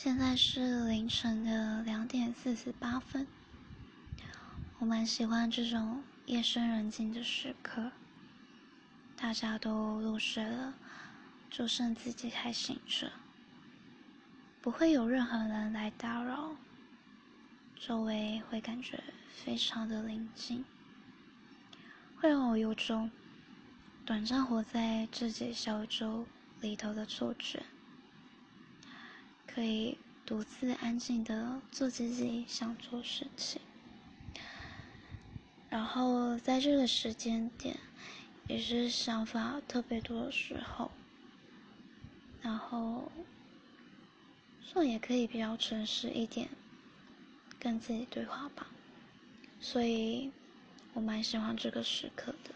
现在是凌晨的两点四十八分。我蛮喜欢这种夜深人静的时刻，大家都入睡了，就剩自己还醒着，不会有任何人来打扰，周围会感觉非常的宁静，会让我有种短暂活在自己小宇宙里头的错觉。可以独自安静的做自己想做事情，然后在这个时间点，也是想法特别多的时候，然后，算也可以比较诚实一点，跟自己对话吧，所以我蛮喜欢这个时刻的。